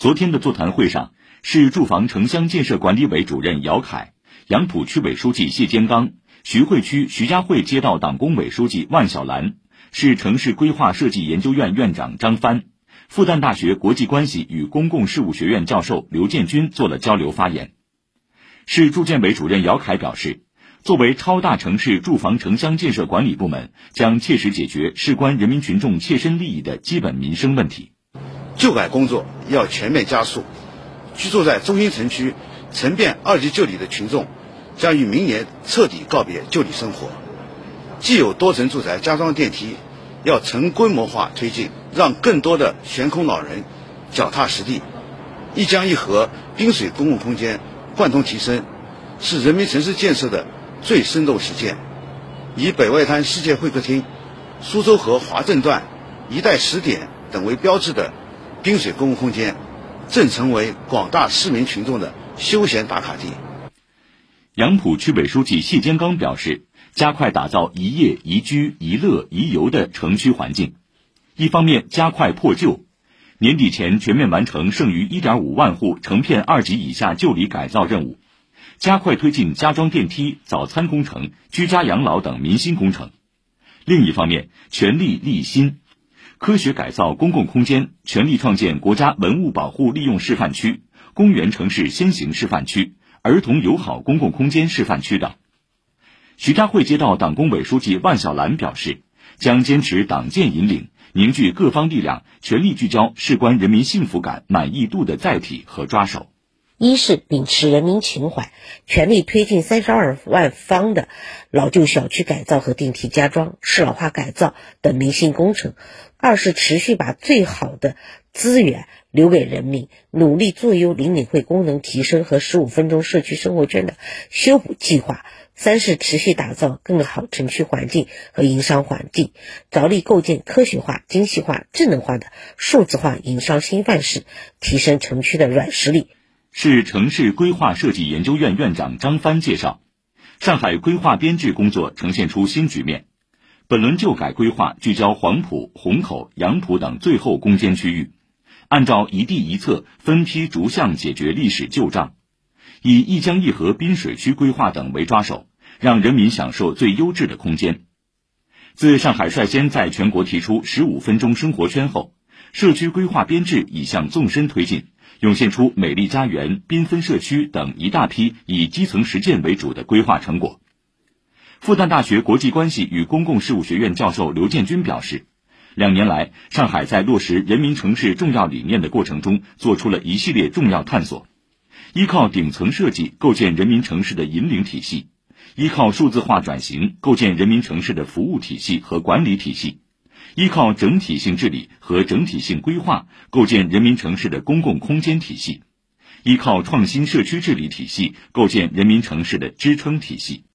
昨天的座谈会上，市住房城乡建设管理委主任姚凯、杨浦区委书记谢坚刚、徐汇区徐家汇街道党工委书记万小兰、市城市规划设计研究院院长张帆、复旦大学国际关系与公共事务学院教授刘建军做了交流发言。市住建委主任姚凯表示，作为超大城市住房城乡建设管理部门，将切实解决事关人民群众切身利益的基本民生问题。旧改工作要全面加速，居住在中心城区、城变二级旧里的群众将于明年彻底告别旧里生活。既有多层住宅加装电梯，要成规模化推进，让更多的悬空老人脚踏实地。一江一河滨水公共空间贯通提升，是人民城市建设的最生动实践。以北外滩世界会客厅、苏州河华正段一带十点等为标志的。滨水公共空间正成为广大市民群众的休闲打卡地。杨浦区委书记谢坚刚表示，加快打造宜业、宜居、宜乐、宜游的城区环境。一方面，加快破旧，年底前全面完成剩余1.5万户成片二级以下旧里改造任务；加快推进加装电梯、早餐工程、居家养老等民心工程。另一方面，全力立新。科学改造公共空间，全力创建国家文物保护利用示范区、公园城市先行示范区、儿童友好公共空间示范区等。徐家汇街道党工委书记万小兰表示，将坚持党建引领，凝聚各方力量，全力聚焦事关人民幸福感、满意度的载体和抓手。一是秉持人民情怀，全力推进三十二万方的老旧小区改造和电梯加装、适老化改造等民心工程；二是持续把最好的资源留给人民，努力做优邻里会功能提升和十五分钟社区生活圈的修补计划；三是持续打造更好城区环境和营商环境，着力构建科学化、精细化、智能化的数字化营商新范式，提升城区的软实力。市城市规划设计研究院院长张帆介绍，上海规划编制工作呈现出新局面。本轮旧改规划聚焦黄浦、虹口、杨浦等最后攻坚区域，按照一地一策分批逐项解决历史旧账，以一江一河滨水区规划等为抓手，让人民享受最优质的空间。自上海率先在全国提出十五分钟生活圈后，社区规划编制已向纵深推进。涌现出美丽家园、缤纷社区等一大批以基层实践为主的规划成果。复旦大学国际关系与公共事务学院教授刘建军表示，两年来，上海在落实人民城市重要理念的过程中，做出了一系列重要探索。依靠顶层设计构建人民城市的引领体系，依靠数字化转型构建人民城市的服务体系和管理体系。依靠整体性治理和整体性规划，构建人民城市的公共空间体系；依靠创新社区治理体系，构建人民城市的支撑体系。